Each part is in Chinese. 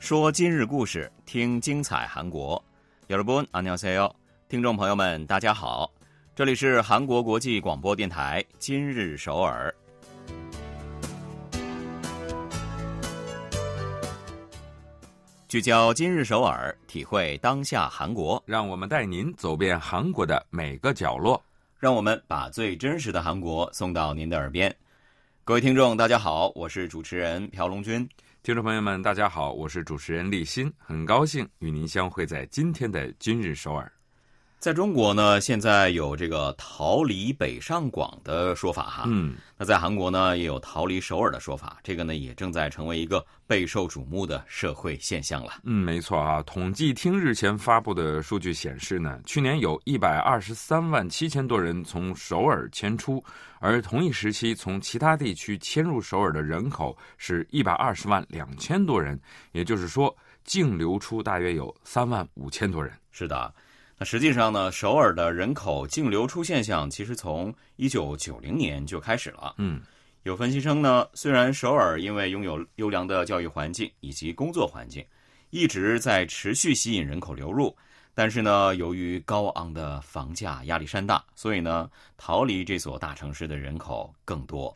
说今日故事，听精彩韩国。여러분안녕하세요，听众朋友们，大家好，这里是韩国国际广播电台今日首尔。聚焦今日首尔，体会当下韩国，让我们带您走遍韩国的每个角落，让我们把最真实的韩国送到您的耳边。 各位听众，大家好，我是主持人朴龙军。听众朋友们，大家好，我是主持人立新，很高兴与您相会在今天的今日首尔。在中国呢，现在有这个“逃离北上广”的说法哈。嗯，那在韩国呢，也有“逃离首尔”的说法。这个呢，也正在成为一个备受瞩目的社会现象了。嗯，没错啊。统计厅日前发布的数据显示呢，去年有一百二十三万七千多人从首尔迁出，而同一时期从其他地区迁入首尔的人口是一百二十万两千多人，也就是说，净流出大约有三万五千多人。是的。那实际上呢，首尔的人口净流出现象其实从一九九零年就开始了。嗯，有分析称呢，虽然首尔因为拥有优良的教育环境以及工作环境，一直在持续吸引人口流入，但是呢，由于高昂的房价压力山大，所以呢，逃离这所大城市的人口更多。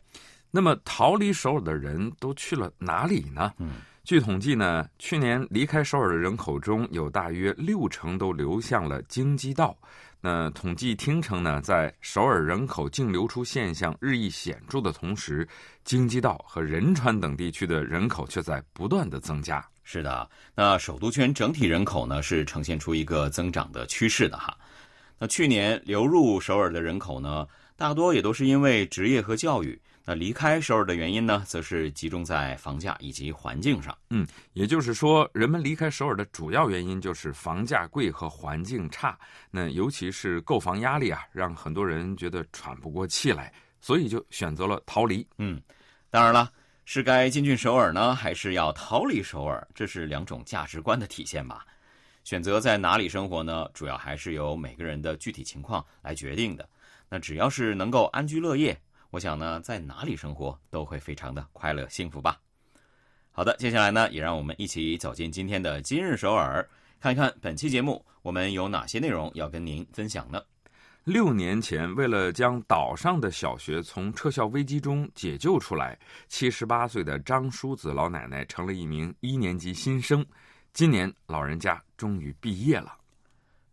那么，逃离首尔的人都去了哪里呢？嗯。据统计呢，去年离开首尔的人口中有大约六成都流向了京畿道。那统计厅称呢，在首尔人口净流出现象日益显著的同时，京畿道和仁川等地区的人口却在不断的增加。是的，那首都圈整体人口呢是呈现出一个增长的趋势的哈。那去年流入首尔的人口呢，大多也都是因为职业和教育。那离开首尔的原因呢，则是集中在房价以及环境上。嗯，也就是说，人们离开首尔的主要原因就是房价贵和环境差。那尤其是购房压力啊，让很多人觉得喘不过气来，所以就选择了逃离。嗯，当然了，是该进军首尔呢，还是要逃离首尔，这是两种价值观的体现吧。选择在哪里生活呢，主要还是由每个人的具体情况来决定的。那只要是能够安居乐业。我想呢，在哪里生活都会非常的快乐幸福吧。好的，接下来呢，也让我们一起走进今天的今日首尔，看一看本期节目我们有哪些内容要跟您分享呢？六年前，为了将岛上的小学从撤校危机中解救出来，七十八岁的张淑子老奶奶成了一名一年级新生。今年，老人家终于毕业了。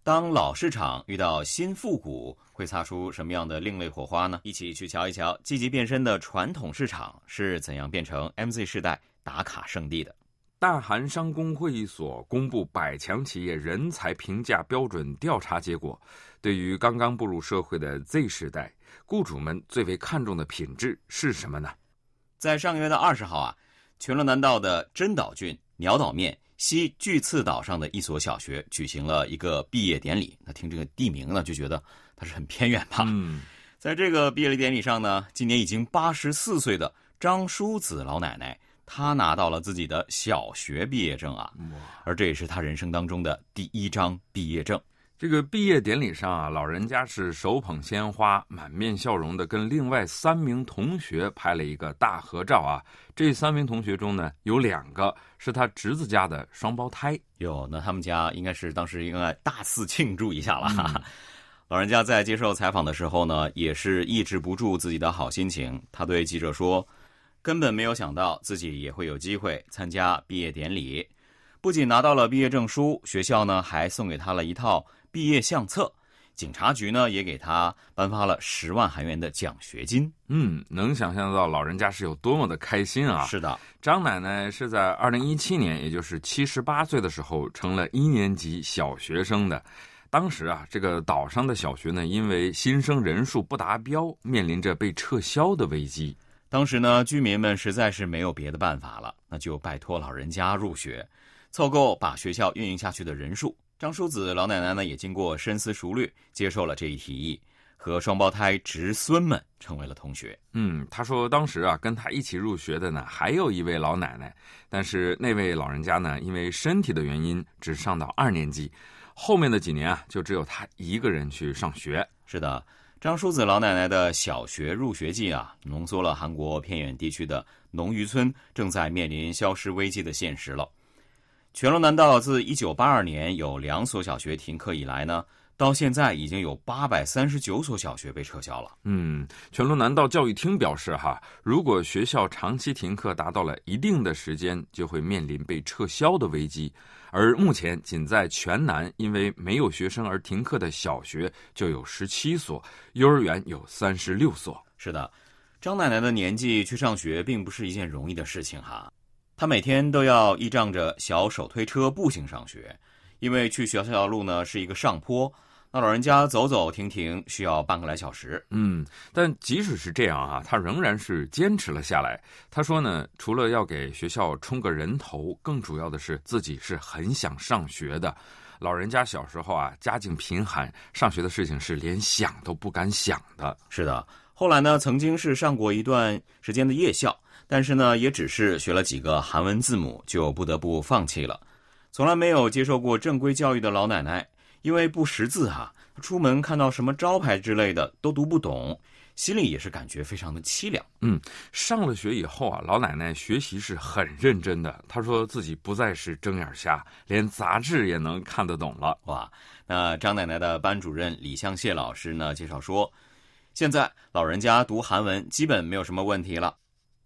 当老市场遇到新复古，会擦出什么样的另类火花呢？一起去瞧一瞧，积极变身的传统市场是怎样变成 MZ 世代打卡圣地的。大韩商工会议所公布百强企业人才评价标准调查结果，对于刚刚步入社会的 Z 时代，雇主们最为看重的品质是什么呢？在上个月的二十号啊，全罗南道的真岛郡鸟岛面。西巨次岛上的一所小学举行了一个毕业典礼。那听这个地名呢，就觉得它是很偏远吧？嗯，在这个毕业典礼上呢，今年已经八十四岁的张淑子老奶奶，她拿到了自己的小学毕业证啊，而这也是她人生当中的第一张毕业证。这个毕业典礼上啊，老人家是手捧鲜花，满面笑容的跟另外三名同学拍了一个大合照啊。这三名同学中呢，有两个是他侄子家的双胞胎。哟，那他们家应该是当时应该大肆庆祝一下了。老人家在接受采访的时候呢，也是抑制不住自己的好心情。他对记者说：“根本没有想到自己也会有机会参加毕业典礼，不仅拿到了毕业证书，学校呢还送给他了一套。”毕业相册，警察局呢也给他颁发了十万韩元的奖学金。嗯，能想象到老人家是有多么的开心啊！是的，张奶奶是在二零一七年，也就是七十八岁的时候，成了一年级小学生的。当时啊，这个岛上的小学呢，因为新生人数不达标，面临着被撤销的危机。当时呢，居民们实在是没有别的办法了，那就拜托老人家入学，凑够把学校运营下去的人数。张叔子老奶奶呢，也经过深思熟虑，接受了这一提议，和双胞胎侄孙们成为了同学。嗯，他说当时啊，跟他一起入学的呢，还有一位老奶奶，但是那位老人家呢，因为身体的原因，只上到二年级，后面的几年啊，就只有他一个人去上学。是的，张叔子老奶奶的小学入学季啊，浓缩了韩国偏远地区的农渔村正在面临消失危机的现实了。全罗南道自1982年有两所小学停课以来呢，到现在已经有839所小学被撤销了。嗯，全罗南道教育厅表示，哈，如果学校长期停课达到了一定的时间，就会面临被撤销的危机。而目前，仅在全南因为没有学生而停课的小学就有十七所，幼儿园有三十六所。是的，张奶奶的年纪去上学并不是一件容易的事情哈。她每天都要依仗着小手推车步行上学，因为去学校的路呢是一个上坡，那老人家走走停停需要半个来小时。嗯，但即使是这样啊，他仍然是坚持了下来。他说呢，除了要给学校充个人头，更主要的是自己是很想上学的。老人家小时候啊，家境贫寒，上学的事情是连想都不敢想的。是的，后来呢，曾经是上过一段时间的夜校。但是呢，也只是学了几个韩文字母，就不得不放弃了。从来没有接受过正规教育的老奶奶，因为不识字哈，出门看到什么招牌之类的都读不懂，心里也是感觉非常的凄凉。嗯，上了学以后啊，老奶奶学习是很认真的。她说自己不再是睁眼瞎，连杂志也能看得懂了。哇，那张奶奶的班主任李向谢老师呢介绍说，现在老人家读韩文基本没有什么问题了。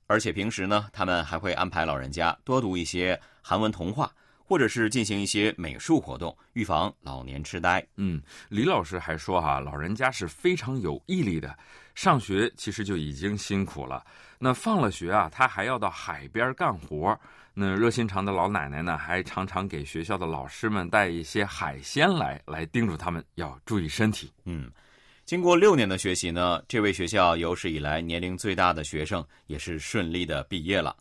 而且平时呢，他们还会安排老人家多读一些韩文童话，或者是进行一些美术活动，预防老年痴呆。嗯，李老师还说哈，老人家是非常有毅力的，上学其实就已经辛苦了，那放了学啊，他还要到海边干活。那热心肠的老奶奶呢，还常常给学校的老师们带一些海鲜来，来叮嘱他们要注意身体。嗯。经过六年的学习呢，这位学校有史以来年龄最大的学生也是顺利的毕业了。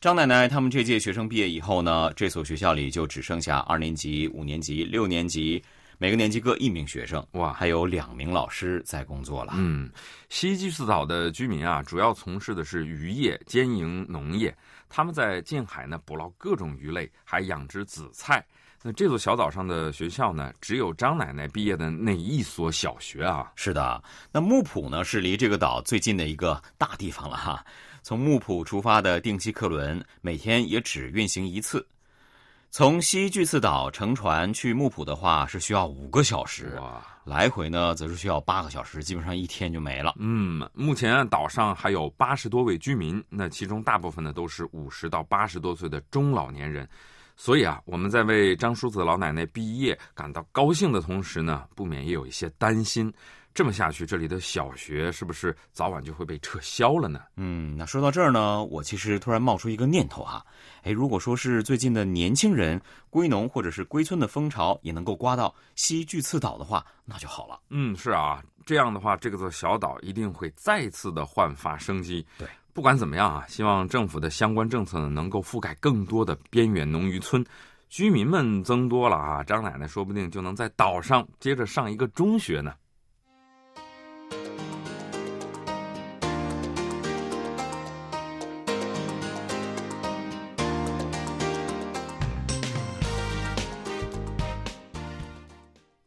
张奶奶他们这届学生毕业以后呢，这所学校里就只剩下二年级、五年级、六年级，每个年级各一名学生，哇，还有两名老师在工作了。嗯，西基斯岛的居民啊，主要从事的是渔业、兼营农业，他们在近海呢捕捞各种鱼类，还养殖紫菜。那这座小岛上的学校呢，只有张奶奶毕业的那一所小学啊。是的，那木浦呢是离这个岛最近的一个大地方了哈。从木浦出发的定期客轮每天也只运行一次。从西巨次岛乘船去木浦的话是需要五个小时，来回呢则是需要八个小时，基本上一天就没了。嗯，目前岛上还有八十多位居民，那其中大部分呢都是五十到八十多岁的中老年人。所以啊，我们在为张叔子老奶奶毕业感到高兴的同时呢，不免也有一些担心。这么下去，这里的小学是不是早晚就会被撤销了呢？嗯，那说到这儿呢，我其实突然冒出一个念头哈，哎，如果说是最近的年轻人归农或者是归村的风潮也能够刮到西巨次岛的话，那就好了。嗯，是啊，这样的话，这个座小岛一定会再次的焕发生机。对。不管怎么样啊，希望政府的相关政策呢能够覆盖更多的边远农渔村，居民们增多了啊，张奶奶说不定就能在岛上接着上一个中学呢。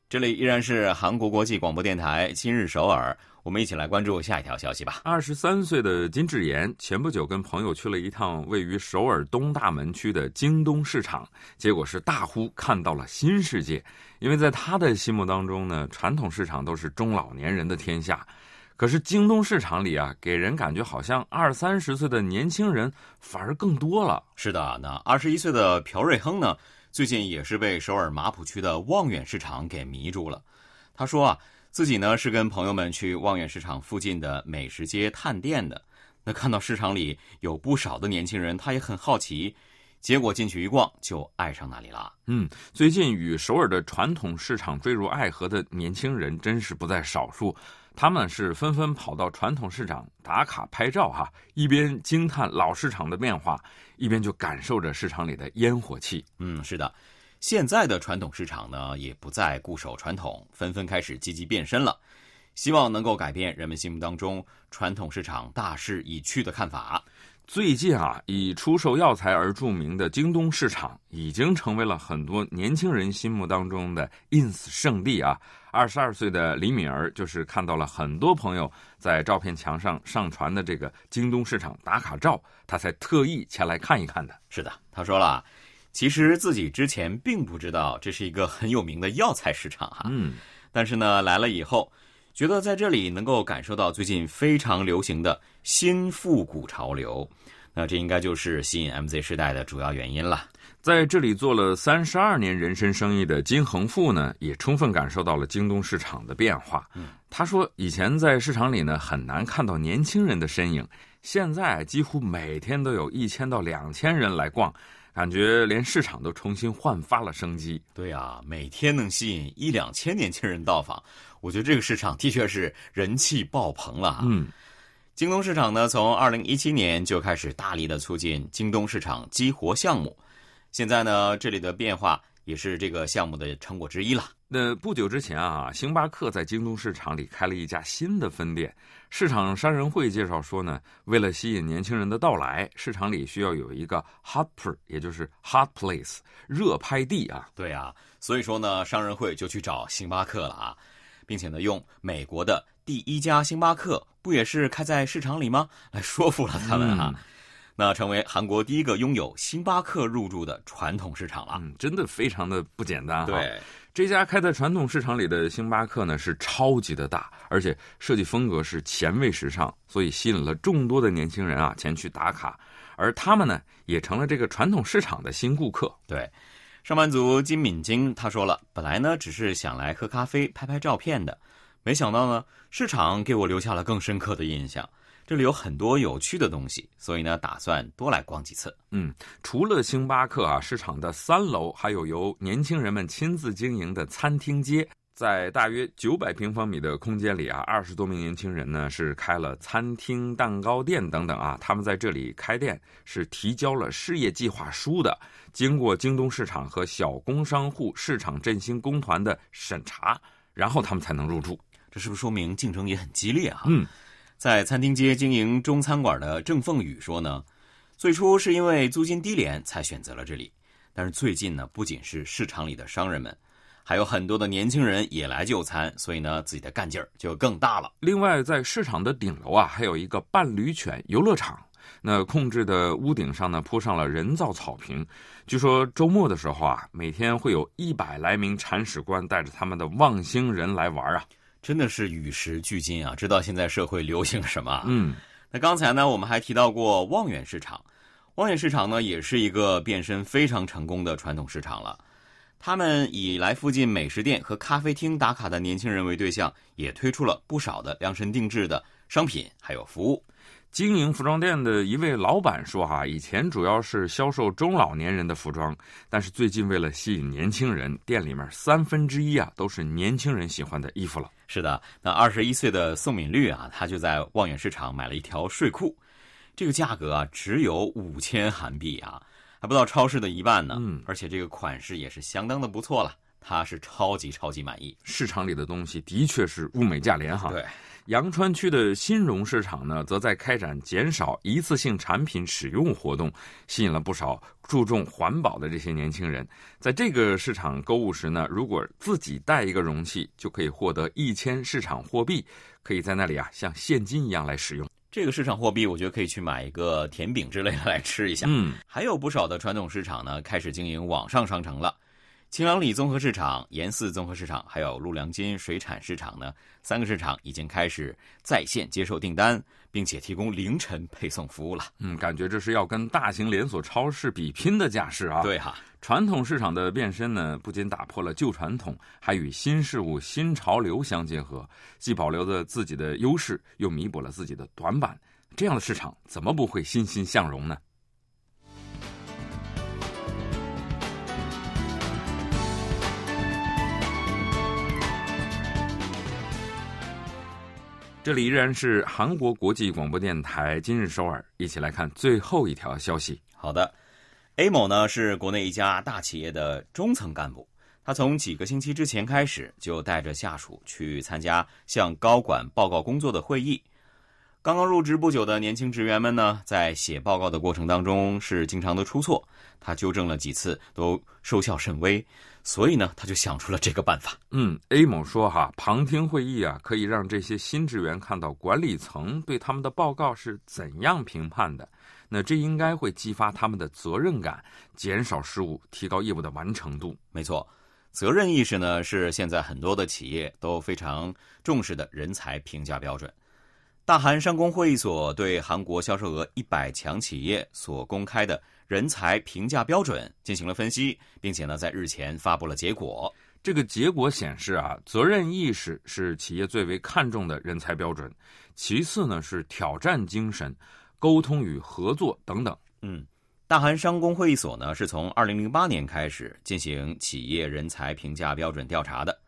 这里依然是韩国国际广播电台今日首尔。我们一起来关注下一条消息吧。二十三岁的金智妍前不久跟朋友去了一趟位于首尔东大门区的京东市场，结果是大呼看到了新世界。因为在他的心目当中呢，传统市场都是中老年人的天下，可是京东市场里啊，给人感觉好像二三十岁的年轻人反而更多了。是的，那二十一岁的朴瑞亨呢，最近也是被首尔马浦区的望远市场给迷住了。他说啊。自己呢是跟朋友们去望远市场附近的美食街探店的，那看到市场里有不少的年轻人，他也很好奇，结果进去一逛就爱上那里了。嗯，最近与首尔的传统市场坠入爱河的年轻人真是不在少数，他们是纷纷跑到传统市场打卡拍照哈，一边惊叹老市场的变化，一边就感受着市场里的烟火气。嗯，是的。现在的传统市场呢，也不再固守传统，纷纷开始积极变身了，希望能够改变人们心目当中传统市场大势已去的看法。最近啊，以出售药材而著名的京东市场，已经成为了很多年轻人心目当中的 ins 圣地啊。二十二岁的李敏儿就是看到了很多朋友在照片墙上上传的这个京东市场打卡照，她才特意前来看一看的。是的，她说了。其实自己之前并不知道这是一个很有名的药材市场哈。嗯，但是呢，来了以后，觉得在这里能够感受到最近非常流行的新复古潮流，那这应该就是吸引 MZ 时代的主要原因了。在这里做了三十二年人参生意的金恒富呢，也充分感受到了京东市场的变化。他说，以前在市场里呢很难看到年轻人的身影，现在几乎每天都有一千到两千人来逛，感觉连市场都重新焕发了生机。对啊，每天能吸引一两千年轻人到访，我觉得这个市场的确是人气爆棚了。嗯，京东市场呢，从二零一七年就开始大力的促进京东市场激活项目。现在呢，这里的变化也是这个项目的成果之一了。那不久之前啊，星巴克在京东市场里开了一家新的分店。市场商人会介绍说呢，为了吸引年轻人的到来，市场里需要有一个 hotper，也就是 hot place 热拍地啊。对啊，所以说呢，商人会就去找星巴克了啊，并且呢，用美国的第一家星巴克不也是开在市场里吗？来说服了他们哈。那成为韩国第一个拥有星巴克入驻的传统市场了，嗯，真的非常的不简单。对，这家开在传统市场里的星巴克呢，是超级的大，而且设计风格是前卫时尚，所以吸引了众多的年轻人啊前去打卡，而他们呢，也成了这个传统市场的新顾客。对，上班族金敏京他说了，本来呢只是想来喝咖啡、拍拍照片的，没想到呢，市场给我留下了更深刻的印象。这里有很多有趣的东西，所以呢，打算多来逛几次。嗯，除了星巴克啊，市场的三楼还有由年轻人们亲自经营的餐厅街，在大约九百平方米的空间里啊，二十多名年轻人呢是开了餐厅、蛋糕店等等啊。他们在这里开店是提交了事业计划书的，经过京东市场和小工商户市场振兴工团的审查，然后他们才能入驻。这是不是说明竞争也很激烈啊？嗯。在餐厅街经营中餐馆的郑凤宇说呢，最初是因为租金低廉才选择了这里，但是最近呢，不仅是市场里的商人们，还有很多的年轻人也来就餐，所以呢，自己的干劲儿就更大了。另外，在市场的顶楼啊，还有一个伴侣犬游乐场，那控制的屋顶上呢，铺上了人造草坪。据说周末的时候啊，每天会有一百来名铲屎官带着他们的望星人来玩啊。真的是与时俱进啊！知道现在社会流行什么？嗯，那刚才呢，我们还提到过望远市场。望远市场呢，也是一个变身非常成功的传统市场了。他们以来附近美食店和咖啡厅打卡的年轻人为对象，也推出了不少的量身定制的商品还有服务。经营服装店的一位老板说：“哈，以前主要是销售中老年人的服装，但是最近为了吸引年轻人，店里面三分之一啊都是年轻人喜欢的衣服了。”是的，那二十一岁的宋敏绿啊，他就在望远市场买了一条睡裤，这个价格啊只有五千韩币啊，还不到超市的一半呢。嗯，而且这个款式也是相当的不错了，他是超级超级满意。市场里的东西的确是物美价廉哈。对。阳川区的新荣市场呢，则在开展减少一次性产品使用活动，吸引了不少注重环保的这些年轻人。在这个市场购物时呢，如果自己带一个容器，就可以获得一千市场货币，可以在那里啊像现金一样来使用。这个市场货币，我觉得可以去买一个甜饼之类的来吃一下。嗯，还有不少的传统市场呢，开始经营网上商城了。青朗里综合市场、盐寺综合市场，还有陆良金水产市场呢，三个市场已经开始在线接受订单，并且提供凌晨配送服务了。嗯，感觉这是要跟大型连锁超市比拼的架势啊！对哈，传统市场的变身呢，不仅打破了旧传统，还与新事物、新潮流相结合，既保留着自己的优势，又弥补了自己的短板。这样的市场怎么不会欣欣向荣呢？这里依然是韩国国际广播电台今日首尔，一起来看最后一条消息。好的，A 某呢是国内一家大企业的中层干部，他从几个星期之前开始就带着下属去参加向高管报告工作的会议。刚刚入职不久的年轻职员们呢，在写报告的过程当中是经常的出错，他纠正了几次都收效甚微，所以呢，他就想出了这个办法。嗯，A 某说哈，旁听会议啊，可以让这些新职员看到管理层对他们的报告是怎样评判的，那这应该会激发他们的责任感，减少失误，提高业务的完成度。没错，责任意识呢是现在很多的企业都非常重视的人才评价标准。大韩商工会议所对韩国销售额一百强企业所公开的人才评价标准进行了分析，并且呢，在日前发布了结果。这个结果显示啊，责任意识是企业最为看重的人才标准，其次呢是挑战精神、沟通与合作等等。嗯，大韩商工会议所呢是从二零零八年开始进行企业人才评价标准调查的，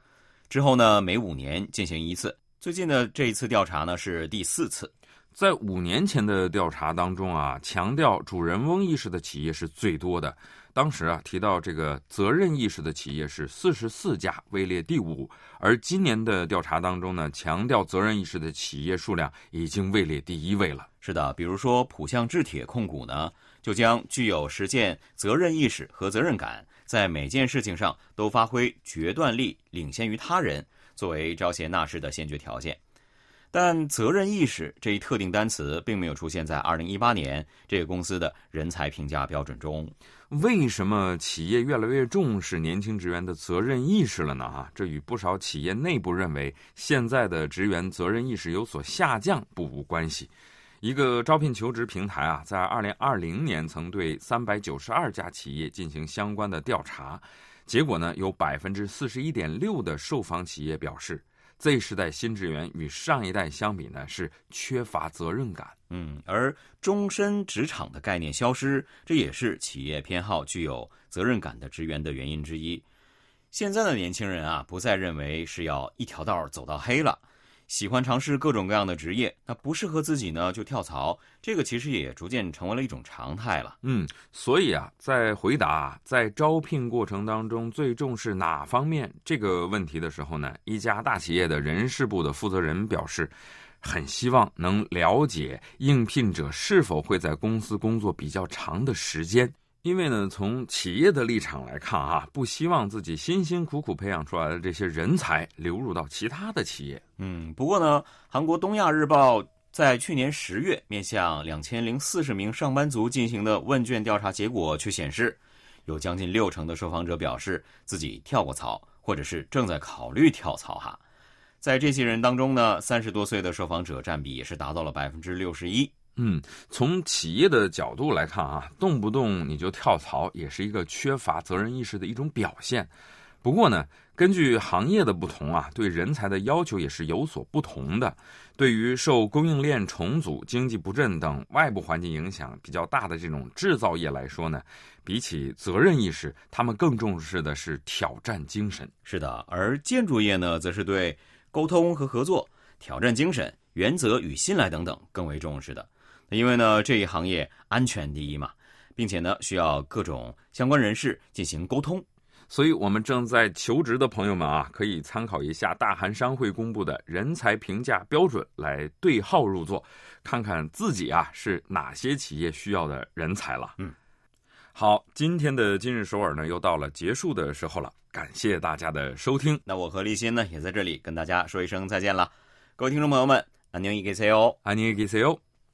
之后呢每五年进行一次。最近的这一次调查呢是第四次，在五年前的调查当中啊，强调主人翁意识的企业是最多的。当时啊提到这个责任意识的企业是四十四家，位列第五。而今年的调查当中呢，强调责任意识的企业数量已经位列第一位了。是的，比如说浦项制铁控股呢，就将具有实践责任意识和责任感，在每件事情上都发挥决断力，领先于他人。作为招贤纳士的先决条件，但责任意识这一特定单词并没有出现在2018年这个公司的人才评价标准中。为什么企业越来越重视年轻职员的责任意识了呢？哈，这与不少企业内部认为现在的职员责任意识有所下降不无关系。一个招聘求职平台啊，在2020年曾对392家企业进行相关的调查。结果呢，有百分之四十一点六的受访企业表示，Z 时代新职员与上一代相比呢，是缺乏责任感。嗯，而终身职场的概念消失，这也是企业偏好具有责任感的职员的原因之一。现在的年轻人啊，不再认为是要一条道走到黑了。喜欢尝试各种各样的职业，那不适合自己呢就跳槽，这个其实也逐渐成为了一种常态了。嗯，所以啊，在回答在招聘过程当中最重视哪方面这个问题的时候呢，一家大企业的人事部的负责人表示，很希望能了解应聘者是否会在公司工作比较长的时间。因为呢，从企业的立场来看啊，不希望自己辛辛苦苦培养出来的这些人才流入到其他的企业。嗯，不过呢，韩国东亚日报在去年十月面向两千零四十名上班族进行的问卷调查结果却显示，有将近六成的受访者表示自己跳过槽，或者是正在考虑跳槽。哈，在这些人当中呢，三十多岁的受访者占比也是达到了百分之六十一。嗯，从企业的角度来看啊，动不动你就跳槽，也是一个缺乏责任意识的一种表现。不过呢，根据行业的不同啊，对人才的要求也是有所不同的。对于受供应链重组、经济不振等外部环境影响比较大的这种制造业来说呢，比起责任意识，他们更重视的是挑战精神。是的，而建筑业呢，则是对沟通和合作、挑战精神、原则与信赖等等更为重视的。因为呢，这一行业安全第一嘛，并且呢，需要各种相关人士进行沟通，所以我们正在求职的朋友们啊，可以参考一下大韩商会公布的人才评价标准来对号入座，看看自己啊是哪些企业需要的人才了。嗯，好，今天的今日首尔呢，又到了结束的时候了，感谢大家的收听。那我和立新呢，也在这里跟大家说一声再见了，各位听众朋友们，안녕히계세 요， 안녕히계세 요。